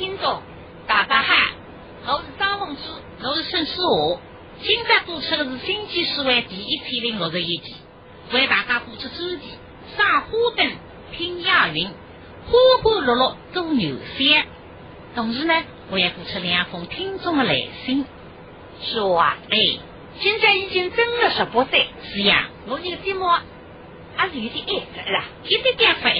听众，大家好，我是张凤珠，我是孙思华。今朝播出的是《新奇诗会》第一千零六十一集，为大家播出主题：赏花灯，品雅韵，花花绿绿多牛香。同时呢，我也播出两封听众的来信。说啊，哎，现在已经正了十八岁，是呀，我这个节目还是有点爱着啦，一点点不爱。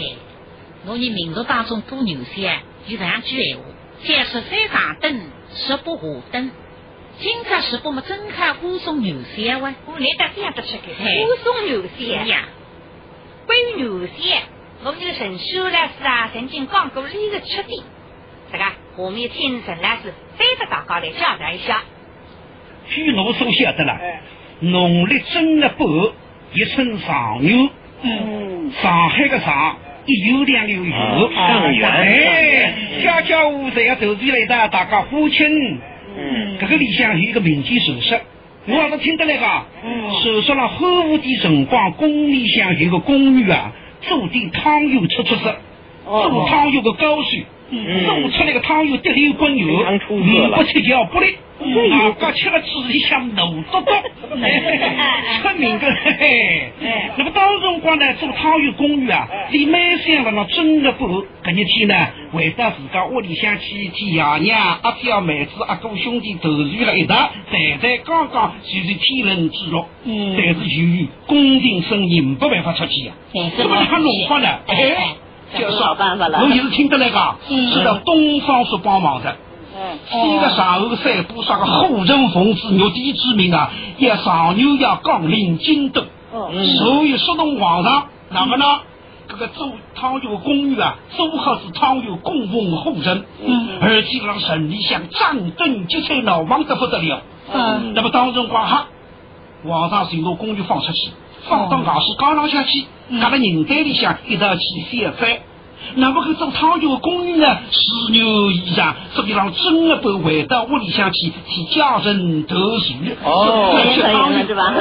我你民族当中多牛香，有这样句闲话：三十三上灯，十八下灯。今朝十八么正好歌颂牛三哇！我来到这样的吃开，嘿歌颂牛香。是呀，关于牛三，我们这个陈秀老师啊，曾经讲过里个缺点，这个下面听陈老师再给大家来交代一下。据我所晓得啦，农历正月八亦称上牛，嗯，上海的上一有两有有，上元哎，家家户户侪要投出来的，大家欢庆。嗯这个里向有一个民间传说，我还是听得来个。嗯传说了后午的辰光，宫里向有个宫女啊，做点汤油出出色，做汤油的高手，做出来个汤油滴溜滚油，非常出色了不吃脚不力，啊，刚吃了嘴里向浓嘟嘟，出名的。那么当辰光呢，做汤油宫女啊，李梅香了那正月八搿日天呢，回到自家屋里向去见爷娘、阿表、妹子、阿哥兄弟投聚了一道，才才刚刚就是天伦之乐。嗯。但是由于宫廷生意没办法出去呀，哎这不是很弄法呢？哎就是没办法了我也是听得来个，嗯是到东方所帮忙的。嗯，西个上后山坡上个后人奉旨玉帝之命啊，要上牛要降临京都，哦所以说动皇上，那么呢，这个周汤油宫女啊，做好是汤油供奉后人，嗯而且让城里向张灯结彩，闹忙得不得了。嗯那么当辰光哈，皇上就拿宫女放出去，放到外市街浪下去，嗯夹了人堆里向一道去显摆。那么搿做汤圆的宫女呢，十牛以上，所以让正月八回到屋里向去替家人投诉。哦这些汤油对吧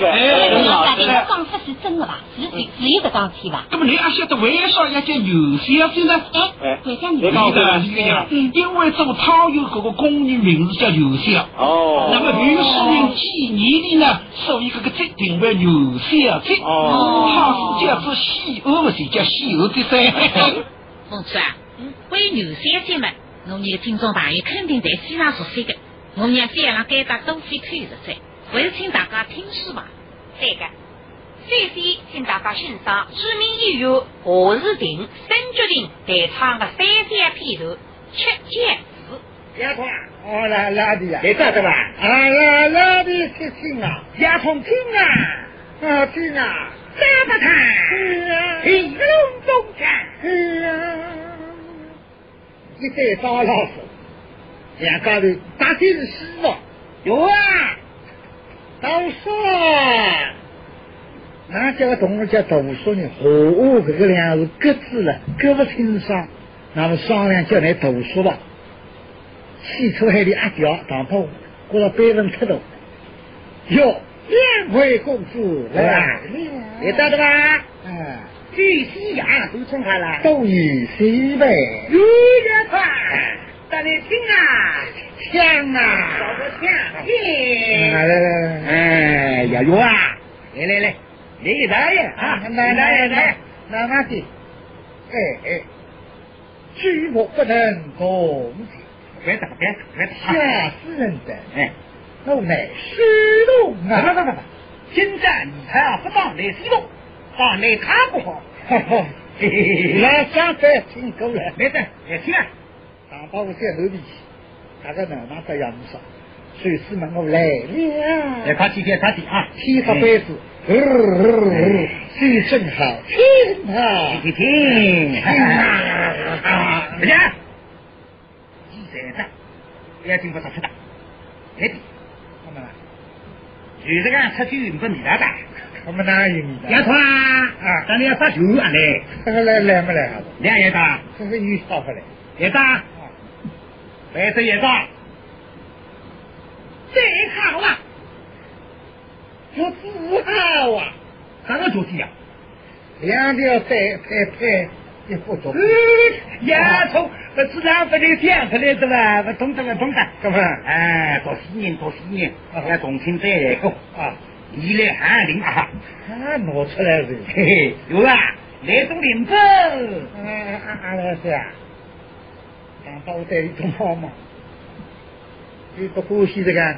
哎，大家讲法是真的吧？是是是有这桩事体吧？那么你还晓得为啥要叫牛香子呢？哎哎，为啥你别告诉我是这样，因为做汤油搿个宫女名字叫牛香。哦，那么于世民纪年里呢，所以这个节定为牛香节。哦它是叫做西欧的，是叫西欧的噻。凤叔啊，关于牛三节嘛，我们的听众朋友肯定在非常熟悉的。我们要再让给大家多费口实在，还是请大家听书吧。对个。首先，请大家欣赏著名演员何世廷、沈菊玲代唱的三江片头《吃姜子丫头啊，哦来来的呀，你咋的吧？啊来来的听听啊，丫头听啊，啊听啊，怎么看？是啊，一龙中看。是啊，一对张老师，两家头打进西哦，有啊，读书啊，哪叫个同学叫读书呢？和我这个两是各自了，各不清爽，那么商量叫你读书吧。汽车海里阿条，当铺过了百分出头。哟，两位公子来了，你到的吧？嗯，据西洋都称他了。都以西呗。如月快，大家听啊，香啊！找个枪来耶！来来，哎，小鱼啊，来来来，来给大爷啊，来来来，那那的，哎哎，举目不能动。情，别打，别打，别打！吓死人的。哎，我乃虚荣不不不啊！不，今战你还要不当来西路，当来他不好。来上班听够了。没事，来听啊。大把我在后面，大家呢那这样说，水师们我来了。来，快起点，快起啊！天发杯子，呃，水正好，听啊，听听，啊，不行，你在的，不要经过啥吃的，来有这个出去不你来的，我们哪有你的？丫头啊，啊，咱们要杀球啊来，这个来来没来哈？两爷大，这个又烧回来，爷大，白色爷大，这一好啊，我自豪啊！啥个主题啊？两条腿拍拍，一不中。呀，从这自然不能讲出来的吧？不懂得不懂得，干嘛？哎，多喜年多喜年，要重庆再来个啊，你来翰林啊，啊，拿出来是。嘿嘿，有啊，来种林子，啊啊啊！老师啊，刚到我袋里种好嘛，你不欢喜这个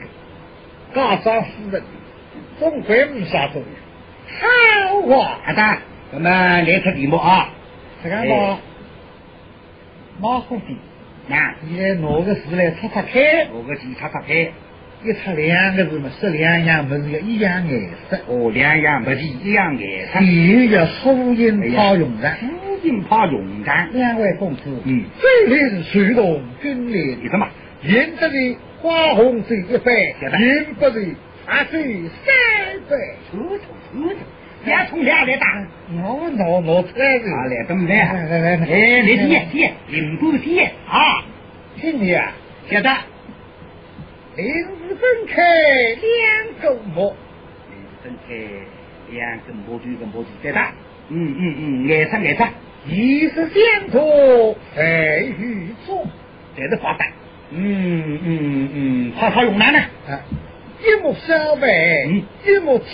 高上诗人，总归没啥作用。好哇，阿达，我们来出题目啊，这个嘛，马虎的，那你来拿个字来擦擦看，拿个题擦擦看，一擦两个字嘛，是两样不是一样颜色。哦，两样不是一样颜色，第一个疏音泡用的，朱印泡用的，两位公子，嗯，最令水动君临你，什么？赢得的花红水一杯晓得，赢不的茶水三杯。抽抽抽抽，别冲天的打。我我我车子。来怎么的。来来来来，来接接，不子接啊，进去啊，晓得。林子分开两个木，林子分开两个木就一个木子在大。嗯嗯嗯，挨色挨色，一是相托，谁与中？这是发呆。嗯嗯嗯，好好用难呢。啊，一木三白，一木子。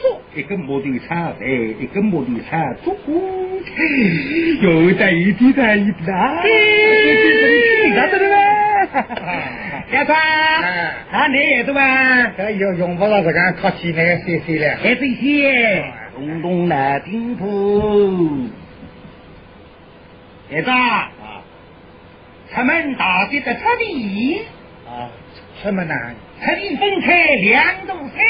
错。一根木头插在，一根木头插足，有在一地在一地啊！你看这个吗？小川，啊，你也对吧？这又用不着这个客气那个谢谢了。还这些，咚咚来顶铺。儿子，出门大吉的出地，啊，什么呢？出地分开两度山，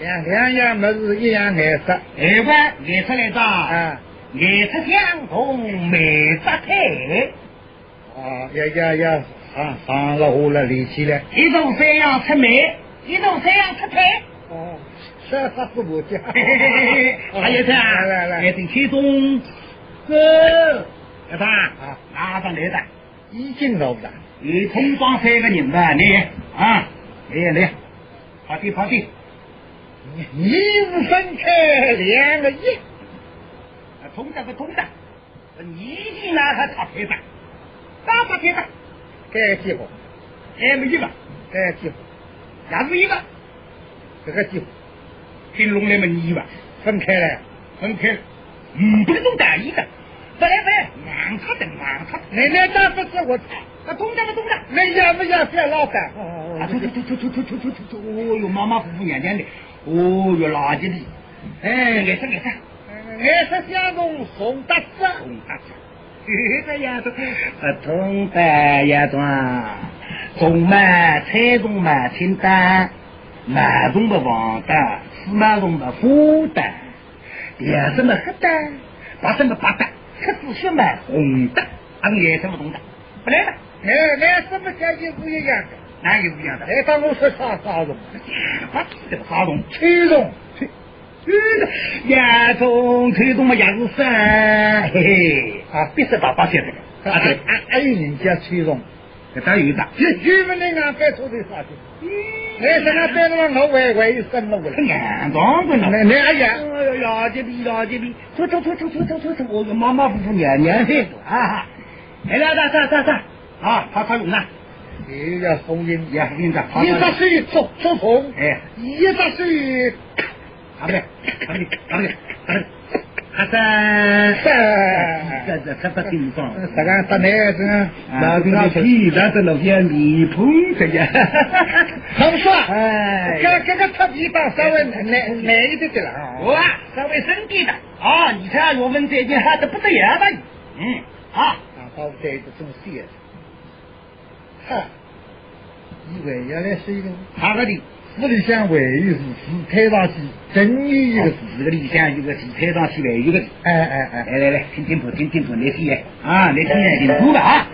两两样么子一样颜色二万颜色来着，啊颜色相同，美色太。啊，要要要上上了下了力气了。一种山羊出美，一种山羊出开。哦，这啥子不讲？还有这样，来来来，还得其中，哥，儿子啊，拿上来的。已经弄了。你冲撞三个人吧，你啊，来来，跑地跑地，你五分开两个一，啊，通的不通的，你一拿还差开的，打不开的，该几户？还没一个，该几户？也是一个，这个几户？拼拢来么你一个，分开了。分开，嗯，不是种大一的，不来不来，盲插的盲插，奶奶打不是我操！啊，通的不通的。那要不要别老板？啊，突突突突突突突突突突！哦哟，马马虎虎娘娘的，哦哟，垃圾的，哎，颜色颜色，颜色相同，红搭子。红大子，这个呀都不同的呀种，种嘛菜种嘛清淡，马种嘛黄的，司马种嘛花的，颜色么黑的，白色么白的，黑紫色么红的，俺颜色不同的，不来了，哎，颜色么叫一不一样的？哪有不一样的？哎，当我说啥啥种？不这个啥种？吹种。呀，种推动嘛也是生，嘿嘿，啊必须爸爸写这个，啊对，还还有人家吹种。这当有的，就就不能俺摆出的啥的。哎，这俺摆了我歪歪又生了我了。眼装不呢。那那哎呀，哎呀呀，这边呀这边，走走走走走走走走，我个马马虎虎娘娘的啊！来来来，上上上，啊，他他用了，你这风景也是你？一只是走走红，哎，一只是啥的？啥的？啥的？啥的？三三，这这这不给你放，咱俺咱奶子，老子老皮，咱这老爹你捧着呀，哈哈哈哈哈，哎，这这个臭皮放稍微奶奶一点的了，我稍微深点的啊，你这我们最近喝的不得了吧？嗯，啊，俺包在这种鞋子，哈。以为原来是一个哪个的？府里向位于是是推上去，真有一个字。这个里向有个地摊上去来有个，哎哎哎，来来来，听听谱，听听谱，来听来啊，来听来听谱吧啊。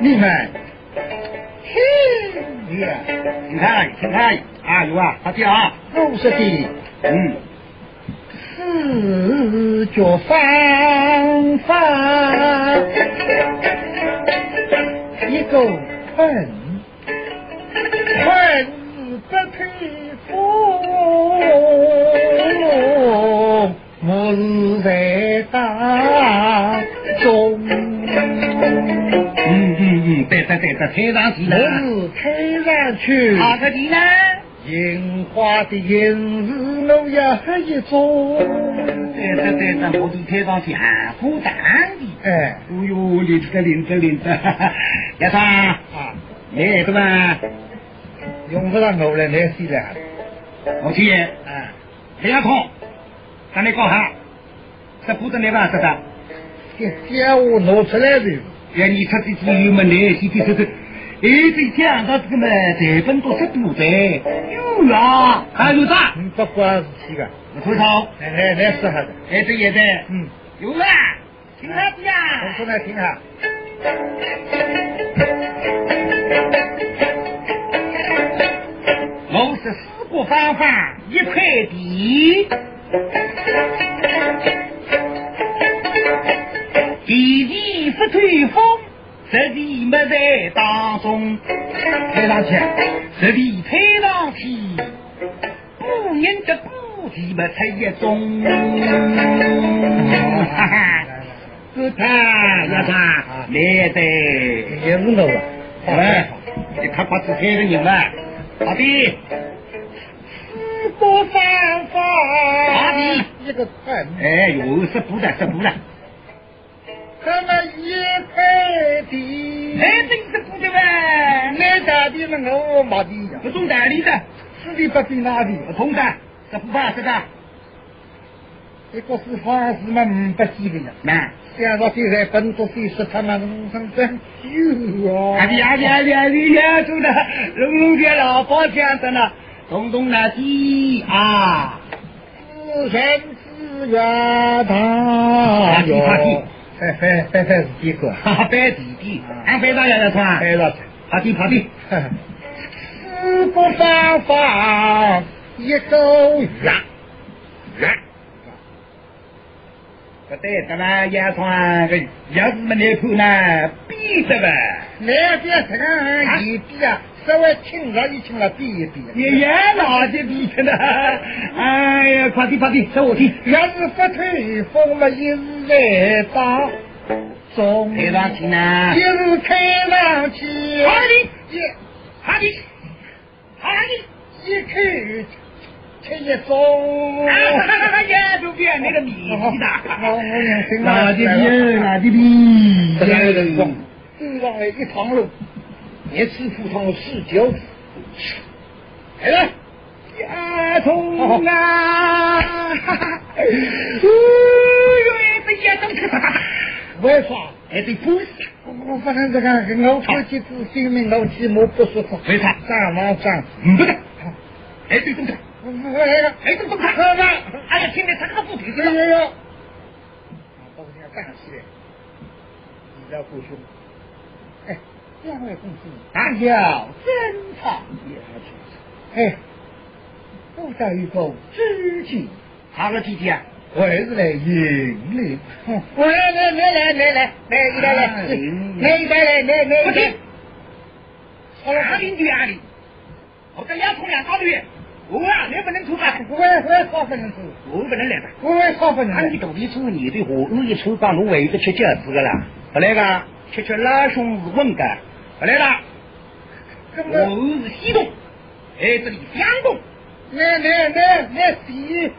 你们听呀，请看，你看啊，有啊，好听啊，五十的嗯，四脚方法，一个困，困不退风，在当中。嗯嗯嗯，对的对的，推上去我。是推上去，哪个地呢？樱花的银子我要一种。对的对的，我都推上去，含糊淡的。哎，哦哟，领着领着领着，亚桑，啊，你来的嘛？用不上我来来西了。我去，啊，李亚空，咱来搞哈，这不得来吧？这的，这家伙拿出来的，要你出去去有么来？去去去去，哎，这讲到这个嘛，台本都是多的，有呀，还有啥？你不管事体个，我头头，来来来说下的。哎，这也在，嗯，有啊，听哪的我？说来听下。我是四个方法一块地，地地不推风，实地没在当中，推上去，实地推上去，不人的不地没出一种，哈哈，是他要他来的。也是我了。哎，你看把子推个人了，好的。四个方法，好的一个哎，有是补的，是补的。咱们一块地，哎，这个是补的呗，那大地嘛我没地呀，不中代理的，此地不比那地，不通的，是不怕这个。一个是方式嘛五百几个呀，那，想到现在本多岁数他妈农村真久啊！阿弟阿弟阿弟阿弟呀，中的，龙龙的老包讲的呢，东东那地啊，自然自然大地大地翻翻翻翻是第一个，哈哈，白弟弟，俺非常要要穿，翻上去。跑地跑地，四个方法，一个圆圆。不对的啦，要穿个要是没来看呢，比的呗。那边这个一比啊，稍微轻了一轻了，比一比。也也老的比去呢，哎呀，快点快点，说我听。要是不退风嘛，一日在当中，推上去呢一日推上去，好的一好的，好的。一口吃一盅。啊，也就变那个米的，我我年轻哪的比哪的这比，个人走上来一趟路，一次普通十九次，来了。呀冲啊！哦哟，这一动可啥？为啥？还得补我反正这个我自己自性命我起码不舒服。为啥上网上，嗯，不得，还得动它，我来了，还得动它。喝吧。哎呀，听得他可不听有有有。把我这个干起来，你要不凶。哎，两位公子，啊要珍藏哎，不到一个知己，哪个弟弟啊？我还是来迎领。我来来来来来来来，一来来，来来来来来不听来。。好了，阿林对阿里，我这两从两高的月，我啊，你不能出发，我我也少不能吃，我不能来的。我也少不能俺你吃。到底出你的话，我一出讲侬为着吃饺子个啦，后来个吃吃拉兄是稳的，来啦，根本，我是西东，哎，这里江东，那那那那第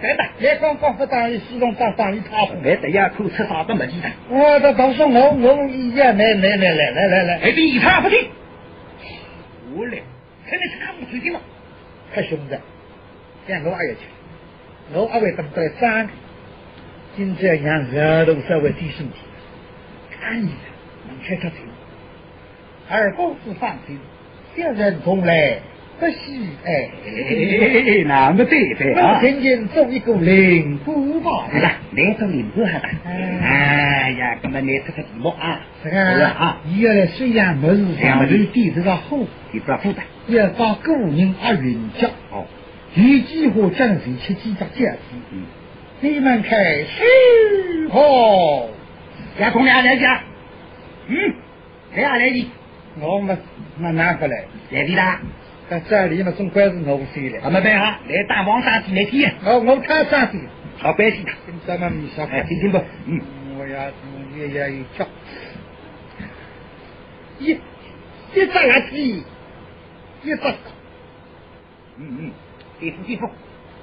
对的，来刚刚不当于西东当当一塌糊。来这样口吃啥都没记得，我的都是我我一样来来来来来来来，哎，这一塌不听，我来，现在是看不出去嘛，太凶了，像我也去，我也会等待三，今这样人都稍微低身体，看你能看他嘴，而公子放心，小人从来不喜哎。哎，那么对对我啊。今天做一个灵骨吧？来做领子哈的。哎哎呀，那么来这个题目啊，这个啊，原来虽然不是两人点这个好，也不要负担。要把个人而云脚，哦，有计划将谁吃几只饺子？嗯，你们开始好，要从哪来家？嗯，来啊来的，我们没拿过来，来的啦。在这里嘛总归是我谁我了。没办法，来大王山体来体。我我看上去，好百姓，咱们米少哎，听听不，嗯，我呀，也也有叫，一一只垃圾，一。只嗯嗯，地府地府，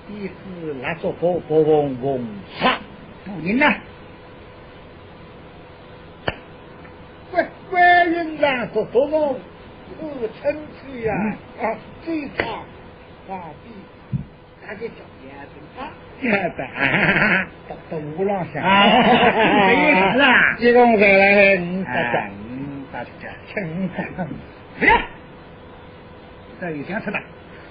一只垃圾包包嗡嗡杀，不人呐，喂，观音上做做梦，不成去呀，嗯啊，最差大地，大家叫眼睛大。这的，到到五浪向啊这也是啊一共再来五十哎张，嗯，大家请张，不要，这有想吃的，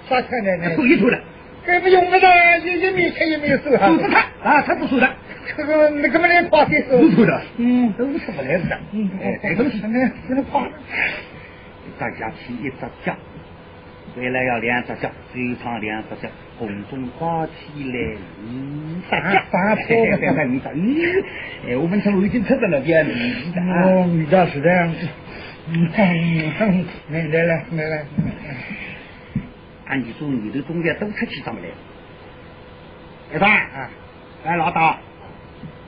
啥钱呢？不一头的，这不用不着，一一没吃也没有收哈。都是他啊，他不收的，这个那个么连花钱收不收的，嗯，都是不来的，嗯，哎，这东西，那那花，大家起一只脚，未来要两只脚，最长两只脚，空中挂起来五十脚，三坡三三五哎，我们从已经吃到了边，嗯哦，你倒是这样，嗯，来来来来来，按你说，你的中间都出去怎么来？一三啊，哎，老大，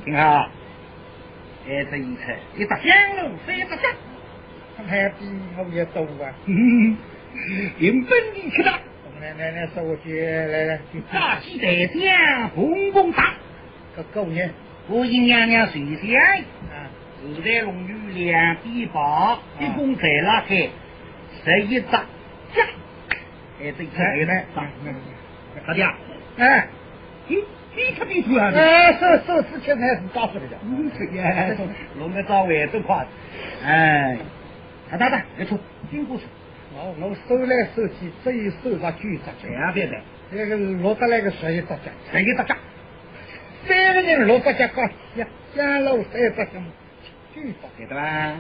听好，哎，这一车一只香炉，三只脚，还比我也多啊。嗯，原本你吃的，来来来，说我去，来来，大喜在将，轰轰打，个狗呢？我迎娘娘随香。啊，后台龙鱼两边跑，一共才拉开十一只脚，哎，这一车来呢，大家，哎，你你出边出啊？哎，手手之前还是打出来的。嗯，这呀，弄个早晚都快，哎，他打打，来出，经过出，我我手来手去，只有手上举着这样别的，这个落得来个十一只脚，十一只脚，三个人落只脚高，想想落三只脚，举着，对的吧？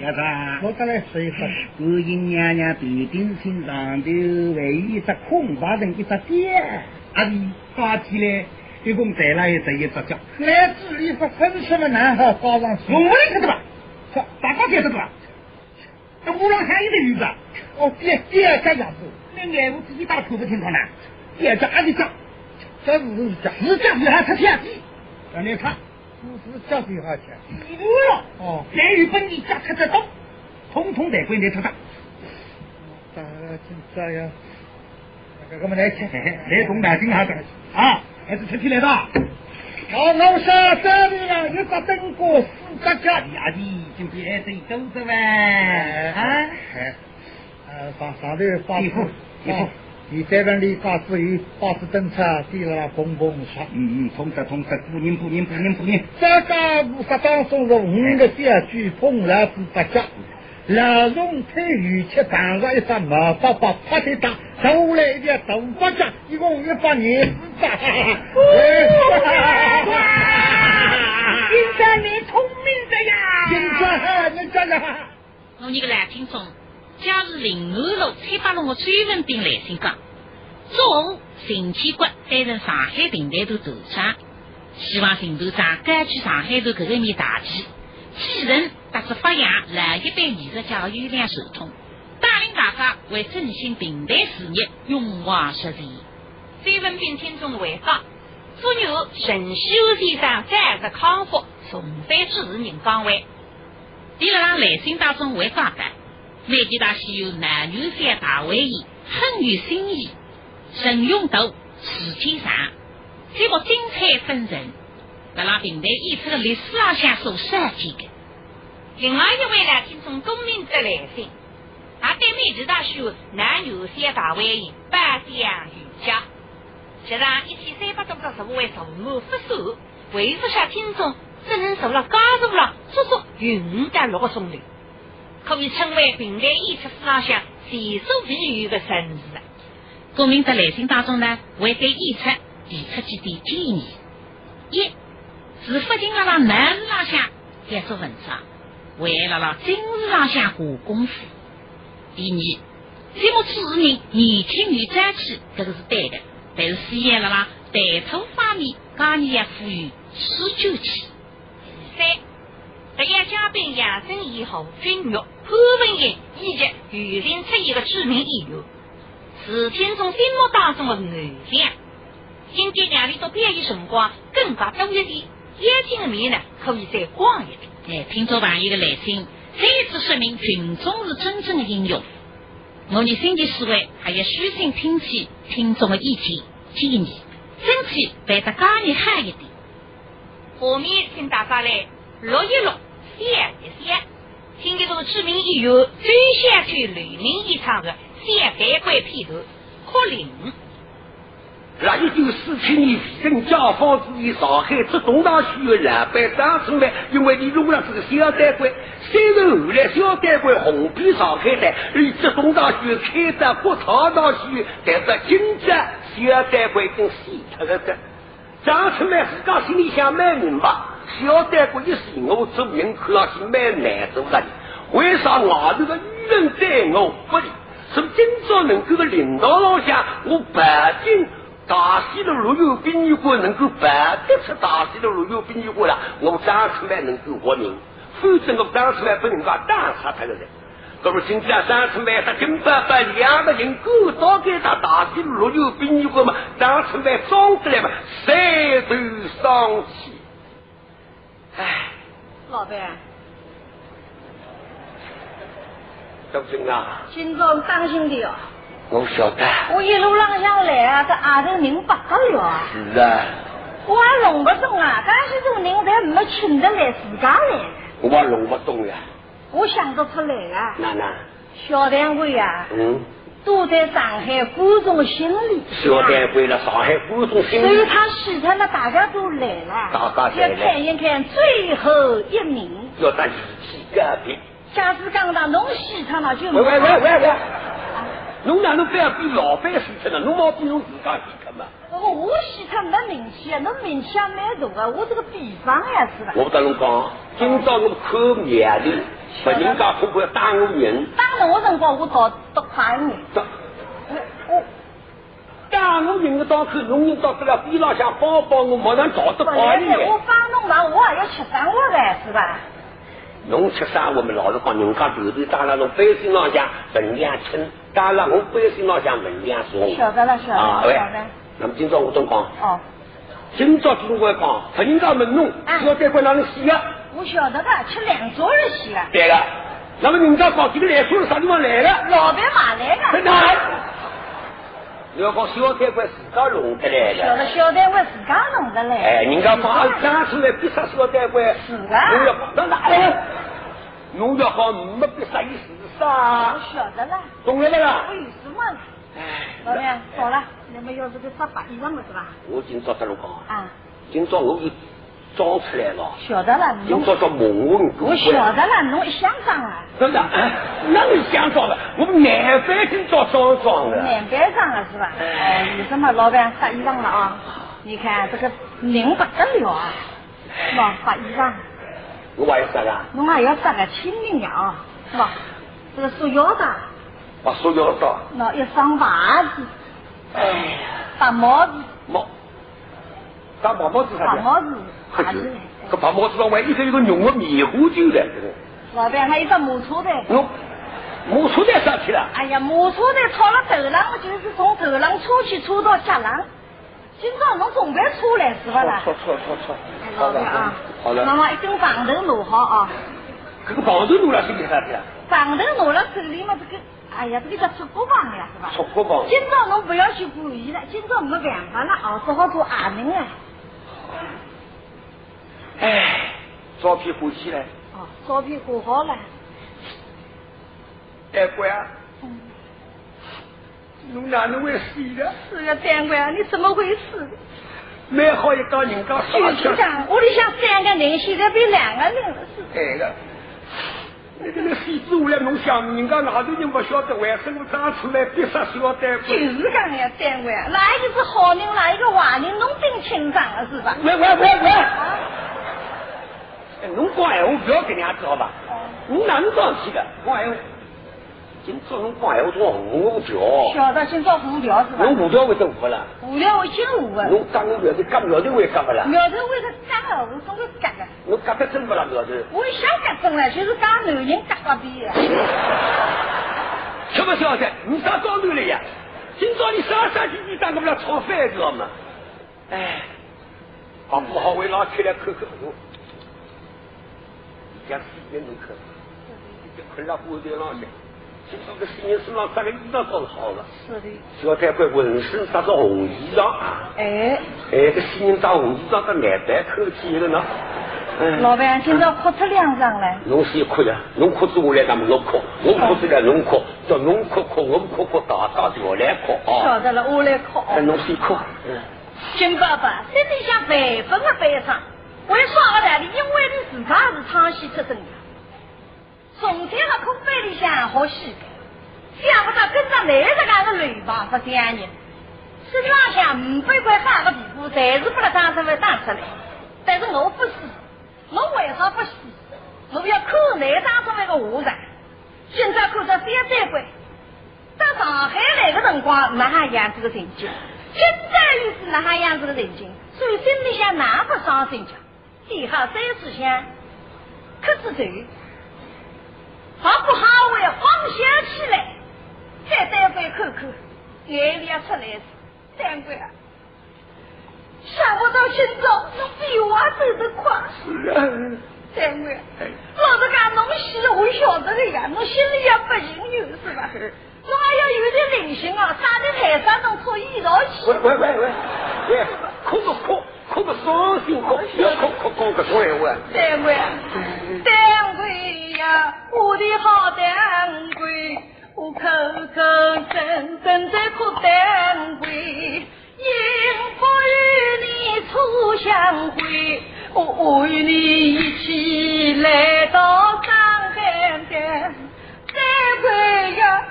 要啥？落得来十一只。观音娘娘头顶心上头还有一只空白人一只点，阿弟抓起来，一共带了一只一只脚。来这里不分什么男好高上去我。们也晓得吧？这大家晓得吧？这五郎乡有的女子，哦，第第二只样子，那眼我自己打错不清楚呢。第二只阿弟讲，这是讲，是这样子还出天地，让你看，这是叫多少钱？一五了。哦，再有本事加出这东，统统带归你头上。大家就这样，那个我们来吃，来东南京下的啊，还是出去来的。好，我上这里了，一只灯锅四只脚。阿弟就别再走着呗。哎呃，上上头发地府地府哦你在那里发子有发子灯车，地了砰砰刷。嗯嗯，通得通得，不宁不宁不宁不宁。这个菩萨当中是五个小举碰来是八家，老龙推鱼吃长上一只毛巴巴拍腿打，走来一点大八家，一共一百年四大。金山你聪明的呀！金山，你这样。我你个蓝听众，假如临安路蔡八龙的追文兵来信讲，中午邢建国担任上海平台头头长，希望邢头长根据上海头搿个面大计，继承特子发扬老一辈艺术家的优良传统，带领大家为振兴平台事业勇往直前。追文斌听众回访，祝愿陈修先生早日康复，重返主持人岗位。第二场来信当中会讲的，每件大戏有南牛山大会议，很有新意，陈永斗、史天上，节目精彩纷呈，那平台演出的历史上向所设计的。另外一位呢，听众董明哲来信，也对每期大秀南牛山大会议颁奖瑜伽。实际上，一千三百多个十五位坐满不收，为不下听众只能坐了高座了足足有五点六个钟头，可以称为平台演出史上向前所未有的盛事！公民在来信当中呢，会对演出提出几点建议：一是不仅辣辣南市浪向写作文章，还辣辣今市浪向下功夫；第二，节目主持人年轻有朝气，这个是对的，但是事业辣辣谈吐方面，讲你也富有持久气。三，特邀嘉宾杨振义、侯俊玉、潘文英以及榆林出演的著名演员，是听众心目当中的偶像。今天两里到别的辰光更加多一点，眼睛的面呢可以再光一点。哎，听众朋友的来信，再一次说明群众是真正的英雄。我们新奇思维还要虚心听取听众的意见建议，争取办得更厉害一点。下面请大家来录一录，想一想，听一首知名音乐最乡村雷鸣演唱的《三百官片头》，柯林。那一九四七年，跟解放之以上海出东大区的老板张春梅，因为你弄了这个小单官，虽然后来小单官红遍上海滩，以这东大区开展国朝大区，但是今朝小单官已经死脱了的。张春梅自家心里想蛮明白，小单官一死，我做人看上去蛮难做的。为啥外头的舆论对我不利？从今朝能够的领导老乡，我北京。大西的陆游殡仪馆能够办得出大西的陆游殡仪馆了，我张出来能够活命，否则我张出来不能够打死他了的。那么今天张出来他金爸爸两个人够早给他大西陆游殡仪馆嘛，张出来装出来嘛，谁都丧气。哎，老板，小军啊，心中当心点哦。我晓得。我一路浪向来啊，这外头人不得了啊。是啊。我还弄不懂啊，这些种人才没请得来自家来。我还弄不懂呀。我想得出来啊。哪哪？小单位啊。嗯。都在上海观众心里。小单位了，上海观众心里。所以他喜他那大家都来了。大家来了。要看一看最后一名。要当遗体隔壁。假使讲到侬喜他那就。喂喂喂喂喂。侬哪能非要比老板死脱呢？侬冇比侬自家死脱嘛？我我死脱没名气啊，侬名气也蛮大啊，我这个比方呀是吧？我跟侬讲，今朝我可面的，不人家会不要打我人？打侬的辰光，我倒多快你。我打我人的当口，侬人到得了边浪向帮帮我，马上找得快你。我帮侬忙，我也要吃生活的是吧？侬吃啥？我们？老实讲，人家头头打了侬百姓浪向分量轻。当然，我百姓老想问两说。晓得了，晓得了，晓得。那么今朝我总讲。哦。今朝听我讲，他人家问侬，要再管哪能洗啊？我晓得的，吃两桌人洗啊。对了。那么人家讲这个来说是啥地方来的？老板买来的。哪？你要讲小自家弄得来的。晓得，小自家弄得来。哎，人家把讲出来，必杀小。侬要那哪来？侬要讲没比啥意思。我晓得了，懂了没啦？我有什么？哎，老娘，好了，你们要这个发白衣裳了是吧？我今朝跟侬讲啊，今朝我就装出来了。晓得了，今朝叫蒙混过我晓得了，侬一想装啊？真的？哪能想装的？我们南班今朝装装的。南班装了是吧？哎，有什么？老板发衣裳了啊？你看这个人不得了啊，是吧？发衣裳。我还要啥个？侬还要啥个清明呀？啊，是吧？这个束腰带，把束腰带，那一双袜子，哎呀，戴帽子，帽，戴毛帽子啥的？戴帽子，可是，这白帽子上还一个一个绒的棉花球的，老板还有个马车的，我马车的上去了。哎呀，马车的套了头浪，就是从头浪出去出到脚浪。今朝侬准备出来是吧啦？错错错错，老板啊，好的，妈妈一根棒头拿好啊。这个棒头拿了手里啥子呀？棒头拿了手里嘛，这个，哎呀，这个叫出国棒呀，是吧？出国棒。今朝侬不要去管伊了，今朝没办法了啊，只好做阿明啊。哎，照片画起来。哦，照片画好了。单官啊，侬哪能会死的？是呀，单官，你怎么回事？蛮好一个人家。就是讲，屋里向三个人，现在变两个人了，是。对个。那个那戏子下来，侬想人家哪头人不晓得，为什么长出来必杀小单官？就是讲呀，单官，哪一个是好人，哪一个坏人，侬真清爽了是吧？喂喂喂喂！哎，侬讲闲话不要跟人家子好吧？你哪能装起的？讲闲话，今朝侬讲闲话装胡条。晓得，今朝胡条是吧？侬胡条会得胡了？胡条会真胡啊！侬讲我苗头，讲苗头会夹不啦？苗头会得夹啊，我总会夹的。侬夹得真不啦苗头？我想夹真了，就是讲男人夹隔壁的。吃不晓得，你啥装头了呀？今朝你啥啥鸡鸡打个不了炒饭知道吗？哎，把不好为拿起来口口用，一家四间门口，一困了不得了的。听说个新人身上穿个衣裳装好了，是的，小太官浑身搭着红衣裳啊！哎，哎，个新人穿红衣裳，跟眼白口气了呢。嗯，老板今朝哭出两张来，侬先哭呀，侬哭之下来，咱们侬哭，我哭出来侬哭，叫侬哭哭，我们哭哭，大家调来哭啊！晓得了，我来哭。哎，侬先哭。嗯，金爸爸心里想万分的悲为耍个代理，因为你自家是唱戏出身的，从前的空杯里向好戏，想不到跟着那这个个雷棒不相人，身浪向五百块哈个皮肤，暂时不能当成为当出来，但是我不死，我为啥不死？我要靠内当成为个和尚，现在看着小掌柜。到上海来的辰光，那样子的情景，现在又是那哈样子的情景，所以心里想哪不伤心叫，最好三次想，可是头，好不好我要放下起来，再单归看看，眼里要出来是单归啊。想不到今朝侬比我走得快，是啊，单归，老实讲，侬戏我晓得的呀，侬心里也不行有是吧？侬还要有点灵性啊！啥的台上弄错一道去。喂喂喂喂喂，哭不哭？哭个伤心哭，要哭哭讲个说闲话。单位，单位呀，我的好单位，我口口声声在哭单位，因不与你初相会，我与你一起来到上海的单位呀。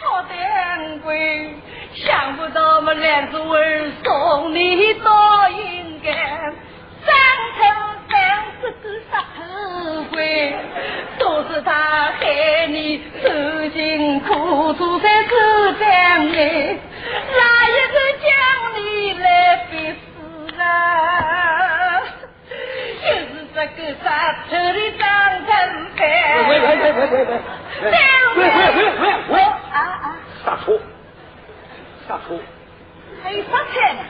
好单贵，想不到我两子儿送你到阴间，三层三十个杀头鬼，都是他害你受尽苦楚在这江里，哪一个将你来逼死啊？就是这个杀头的张成飞。喂喂喂喂喂喂，喂喂喂喂喂，啊啊！刹车，刹车，还有发财呢。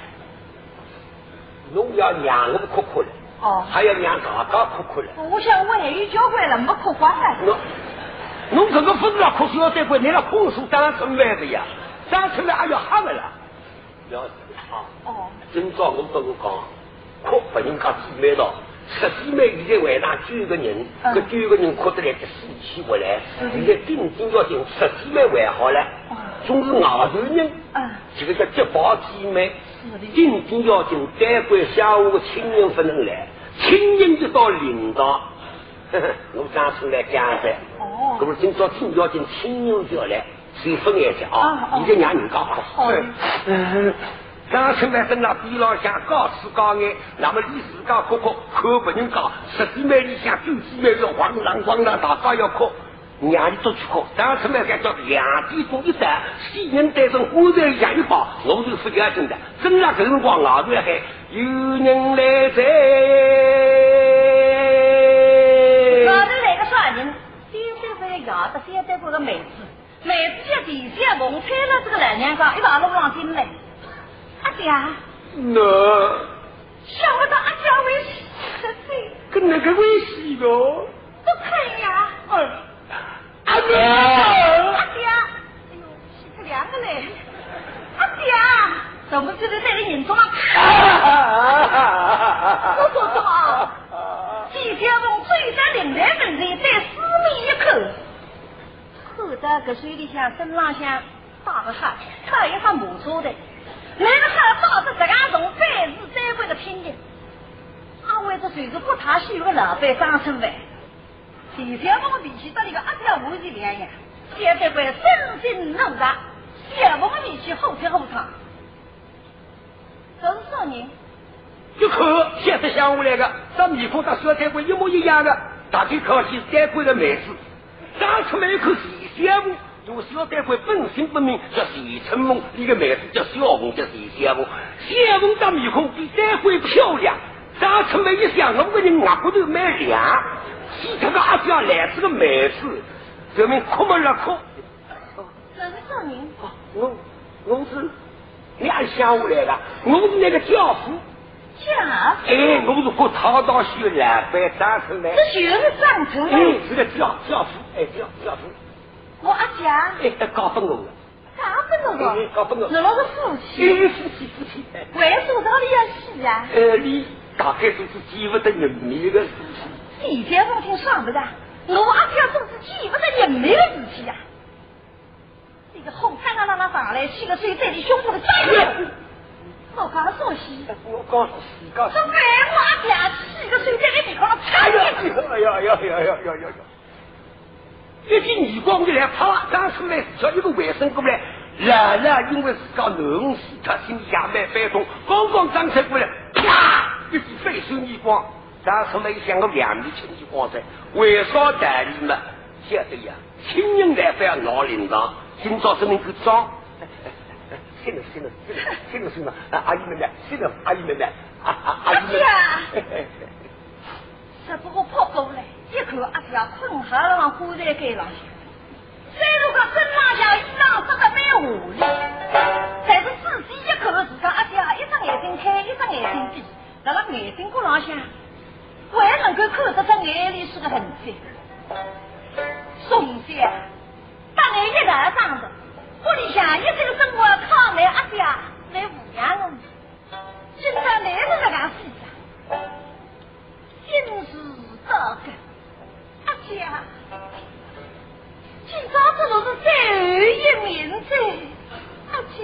侬要让我们哭哭了，哦，还要让大家哭哭了。我想我还有交关了，没哭光了。侬，侬这个不是要哭小单官，你那哭诉当成来的呀，当成来还要吓的啦。不要啊！哦，今朝我跟我讲，哭不人家姊妹道，十姊妹现在晚上九个人，嗯。搿九个人哭得来个死去活来，现在顶顶要紧，十姊妹还好了哦，总是外头人，嗯，这个叫结宝姊妹，顶顶要紧，单官乡下的亲人不能来，亲人就到领导。呵 呵我当初来讲噻，哦那么今朝真要紧，亲人就要来，谁分一下哦啊？哦你就让人 家哭。好的嗯，当初呢，等那边老向高吃高眼，那么你自家哭哭，看不人家十几妹里向九几妹要晃荡晃荡，大家要哭。让你都去哭，当初呢，该叫两点钟一站，西人带上火柴下一把，我就不要紧的。正那个辰光，外还有人来在。老头来个啥人？小单位要得小单位的妹子，妹子叫地下蒙拆了这个老娘家，一把路往进来。阿爹，那想不到阿爹会十岁，跟那个危险哦。不可以呀！嗯，阿阿娘，爹，哎呦，洗出两个来！阿爹，怎么觉得那个严重啊？我说什么？季小凤醉得凌乱门前，再嘶鸣一口，看着搿水里向身浪向打个哈，靠一哈马车的，那个哈打着这样从百事单位的拼的，阿为这随着不太喜欢老板张春伟。李小凤的脾气到那个阿条无是两样，小单位身心怒杀，小凤的脾气后贴后唱。这是啥人？一看现在想下来个，这面孔跟小单官一模一样的，大家看见单官的妹子，长出来一口徐小凤，因为小单官本性不明，叫徐春凤，一个妹子叫小凤，叫徐小凤。小凤的面孔比单官漂亮，长出来一想，我个人额骨头蛮亮，其他个阿娇来这个妹子，证明哭么了哭。这是啥人？我我是你还想我来的？我是那个教父。家哎，我是和陶道学两班长出来。这就是长成哎了。，是个教教父，哎教教父，我阿姐哎搞不我了，搞不侬哎个，搞不我。侬那个夫妻，哎，夫妻夫妻，哎为什么道理要死啊？呃，你大概就是记不得人命的事情。地界我听算不得，我阿家总是记不得人命的事体呀。这个后山啊，让他上来，洗个水在你胸口的扎一我讲说西，我告诉你，告诉这你。白花家洗个水在你鼻孔上呀一哎呀呀呀呀呀呀呀！一记耳光过来，啪，刚出来，叫一个卫生过来，然然因为自家能死，他心里也蛮悲痛，刚刚张车过来，啪，一记飞手耳光，张出来一想，我两米青耳光噻，为啥代理嘛？晓得呀，亲人来不要闹铃铛，今朝这能够装。行了行了行了行了行了，阿姨妹妹，行了阿姨妹妹，啊啊阿姨妹妹。这不过跑过来，一口阿家困下了，往火柴盖上去。虽然讲真拉家衣裳真的蛮华丽，但是自己一看，自家阿家一只眼睛开，一只眼睛闭，在那眼睛骨浪向，还能够看得出眼里是个痕迹。从小，当俺一大长大，屋里向一直生活靠俺阿家来抚养我们，今朝来是这样死的。今时道根，阿家，今朝这都是最后一面子，阿家。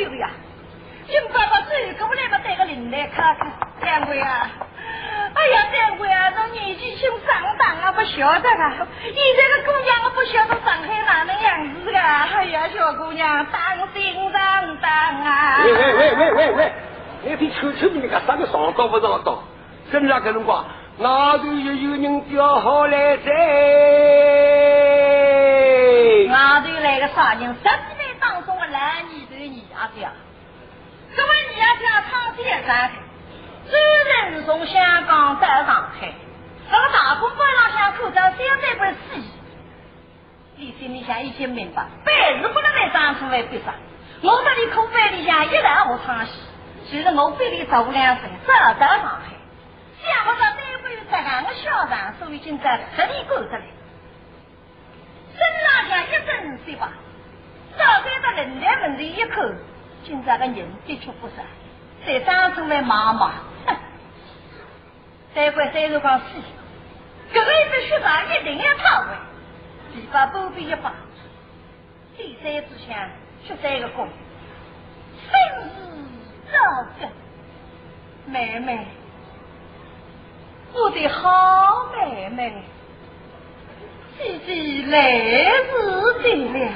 样样有呀。金爸爸来嘛，带个领来看看，掌柜啊！哎呀，掌柜啊，侬年纪轻上当啊，不晓得啊！现在个姑娘我不晓得上海哪能样子的，哎呀，小姑娘当心上当啊！喂喂喂喂喂喂，那天瞅瞅你个啥个上当不上当？真那个辰光，外头又有人调好来噻。外头来个啥人？十几辈当中的男女头女阿姐，各位女阿姐唱在上海，专人从香港到上海，那个大公班上向口罩小在本死。你心里向已经明白，办事不能再长出来比啥。我这里空班里向一来学唱戏，虽然我比你早两岁，早到上海，想不到单位有这样的校长，所以今在这里赶着来。身上向一阵水吧，早该到人来门里一口，今朝个人的确不少，再长出来忙忙，哼！再怪三十光死，这个一只学长一定要讨回，篱笆不必一把，第三支枪学三个功，生死照根，妹妹，我的好妹妹。姐姐来日见了，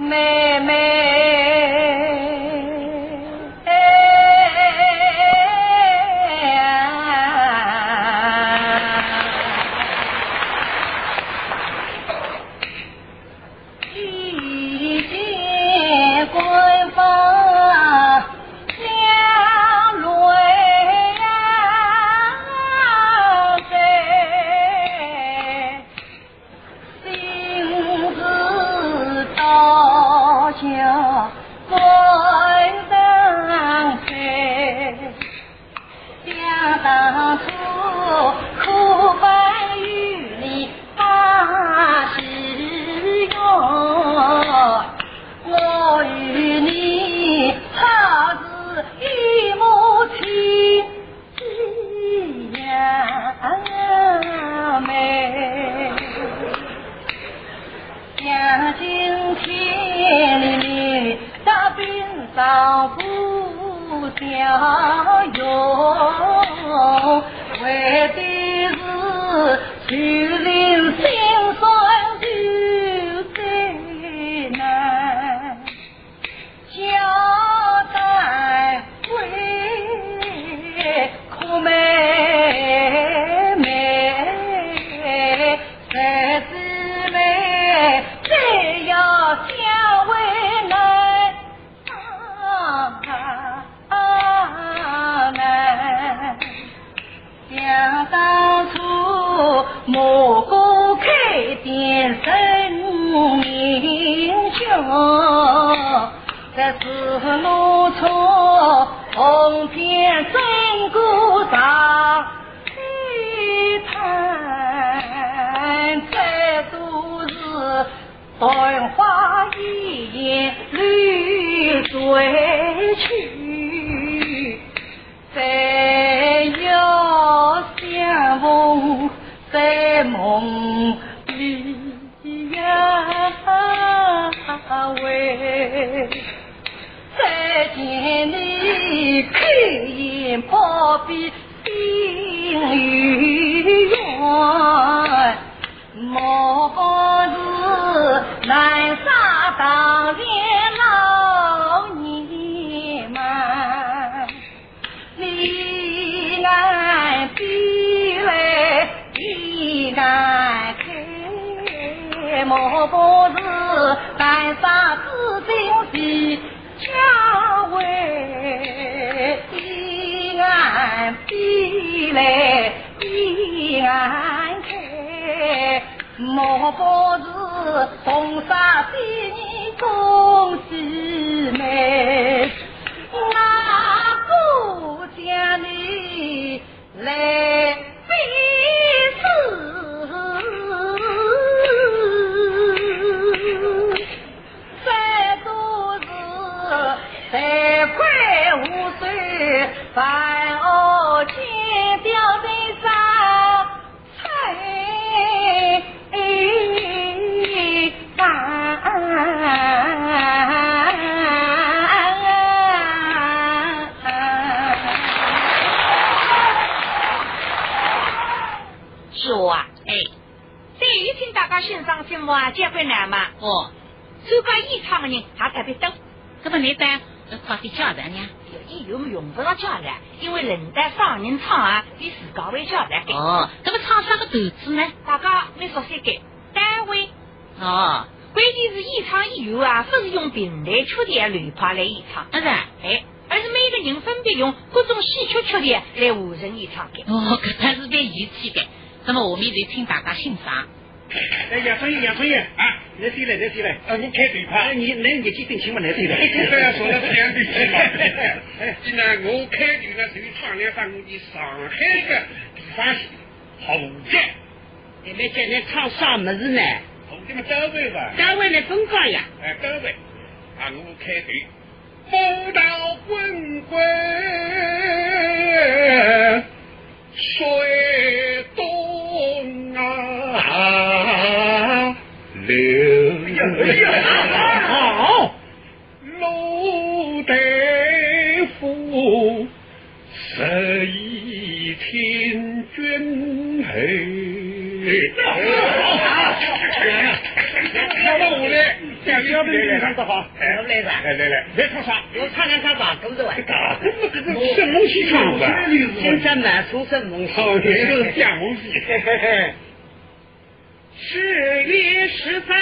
妹妹。到喂。再见你开颜抛笔心与愿，南沙知今时。家为一岸比来一眼开，莫不是红纱比你恭喜哦，参加演唱的人还特别多。那么你当快点叫人呀？以后用不着叫了，因为人家上人唱啊，比自家会叫来的。哦，那么唱啥个段子呢？大家没熟悉的单位，哦，关键是演唱以后啊，不是用平台缺点乱派来演唱，不是啊。哎，而是每个人分别用各种戏曲缺点来完成演唱的。哦，搿他是蛮有趣的。那么下面就请大家欣赏。哎，杨春叶，杨春叶啊，来谁来，来谁来？啊，你开对派。你你年纪轻轻嘛，来谁来？对呀，说的是两嘛。我开头呢，就唱两首我的上海的地方戏，好的。你们今天唱啥么子呢？同志们，单位吧。单位来分岗呀？哎，单位。啊，我开头。风刀滚滚，水陆大夫十一天君嘿。跳到舞来。我来吧。来来来，别唱啥？我唱两戏唱的？满出什么戏？哦，这是戏。十月十三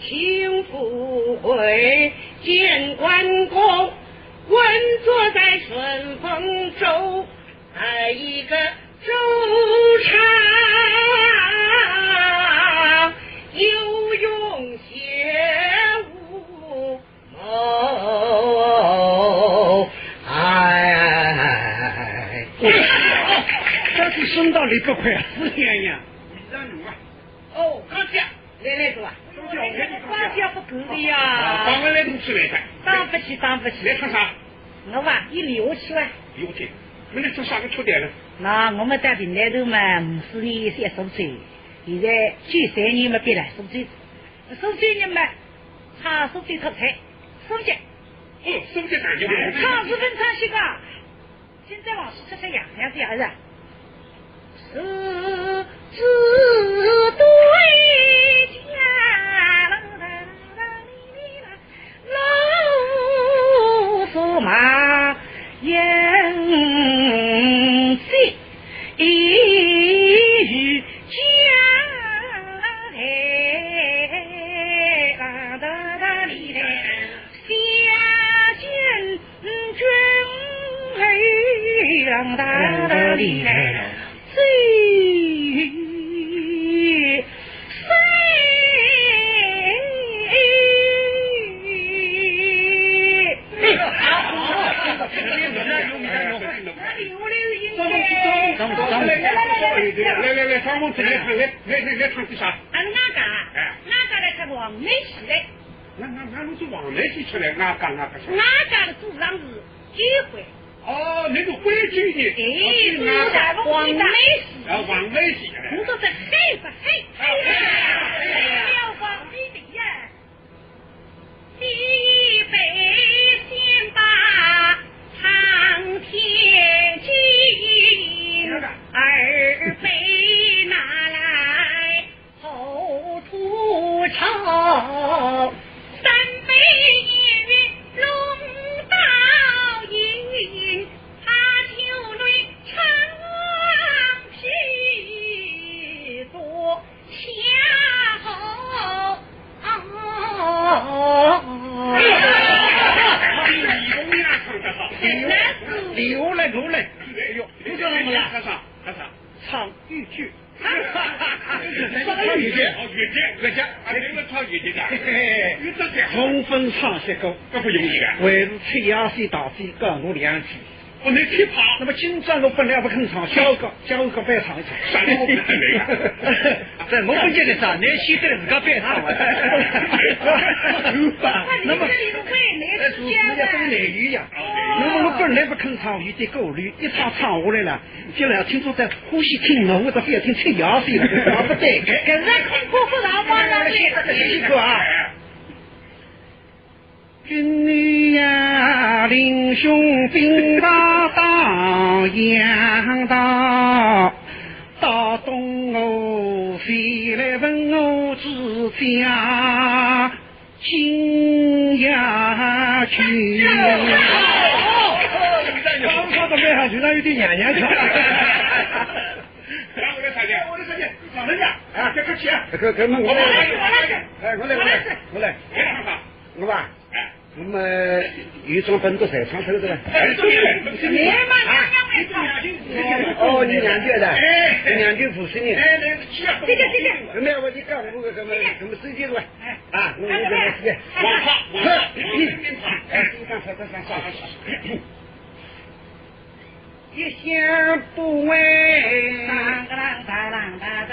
庆复会，见关公稳坐在顺风舟，带一个周长，有用邪武谋，哎。这是升到里不快，四天呀！让你啊，哦，刚讲，来来走啊！花销不够的呀，帮我来弄起来的。当不起，当不起。来唱啥？我哇，一留下去哇。有听，没来做啥个缺点了？那我们在平台头嘛，五四年一收税，现在九三年没变了，收税，收税人嘛，唱收税特菜，收节，哦，收的感觉唱日本唱戏啊，现在老师吃吃洋样子样子。是只对大大的厉害最。俺家，俺家嘞是黄梅戏嘞。俺俺俺们是黄梅戏出来，俺家俺家。俺家的祖上是安徽。哦那个规矩呢哎王美喜啊王大喜工作在嘿不嘿嘿我两句。我能去跑，那么今朝我本来不肯唱，小哥叫我个别唱一唱。啥我不肯那个。这我不觉得啥，你先得自个别唱完。那么，那是人家分内语呀。那么我本来不肯唱有点顾虑，一唱唱下来了，进来听说在呼吸听我，我这非要听吹牙线了，我不对。可是空婆婆让我让这个啊。军女呀，领兄兵大打杨道，到东吴飞来问我之家进呀去。刚说的没下去，那有点娘娘腔。来，我来唱去，我来唱去，上人家，啊，别客气。可可我我来，哎，我来，我来，我来，别唱啥，我吧。有本都。哎，对，你？哦，你的，来去，我你干部什么什么？啊，我我。一想不为，当当当当，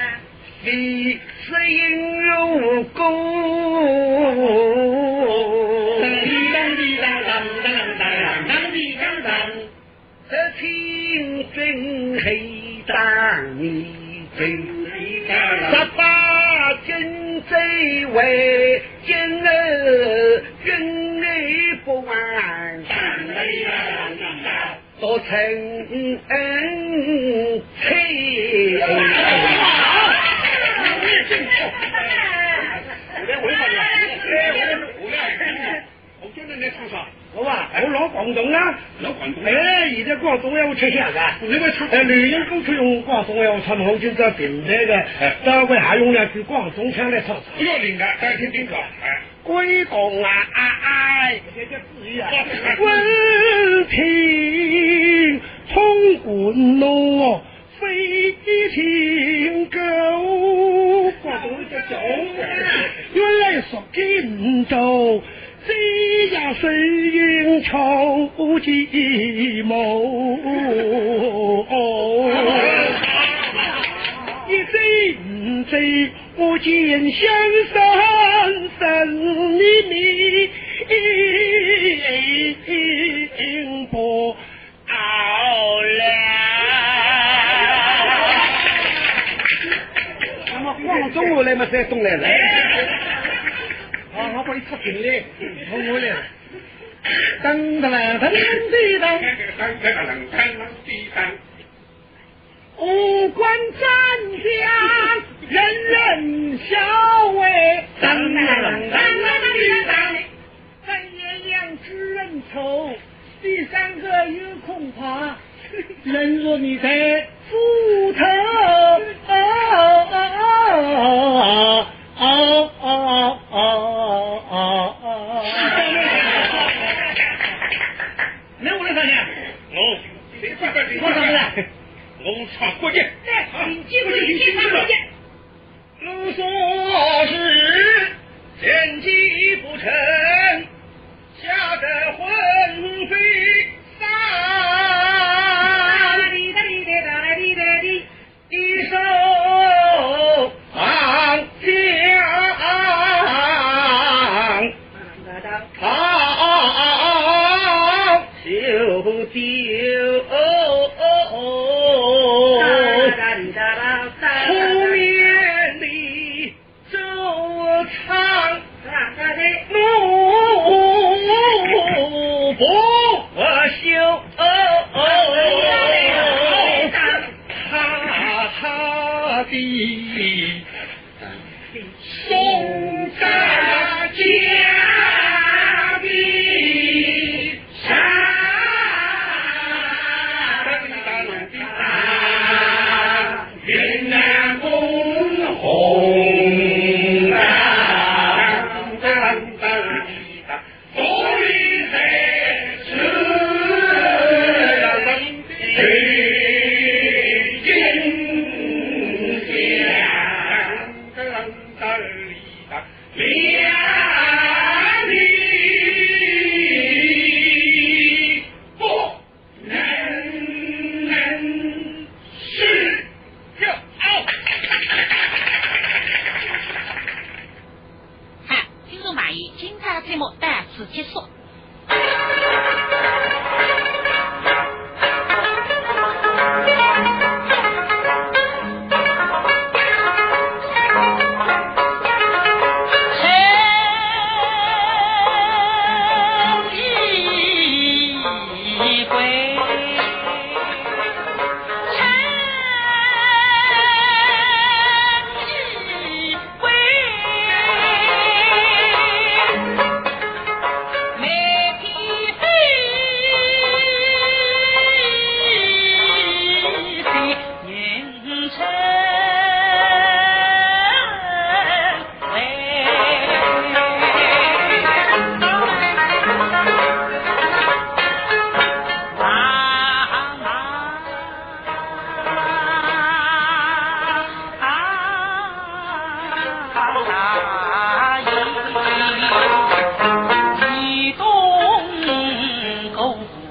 青春黑当你真。十八金贼为今儿云内不完，多成恩妻。我来，我来，我来，我今天来唱啥？好啊我老广东啊。老广东。你在广东有吃啥子你们出呃旅游用广东有什么好吃的品的呃稍还用两去广东省的炒不要点的再听听歌呃东啊啊啊。写个啊冲冠怒飞机狗高。挂叫那原来所见州谁呀？谁应愁寂寞？一醉一醉，不见香山山的明，不好了。那么来嘛，再送来了。我一擦咧，我我来了。噔噔，噔噔，噔噔噔噔噔噔。五官占家，人人笑哎。噔噔噔噔噔噔地来。看鸳鸯织人，第三个又恐怕。能若你在，不疼。哦哦哦。没有了，大姐。我。谁唱的？我唱国剑。对，你记不住，你记唱国剑。鲁肃是天机不成。功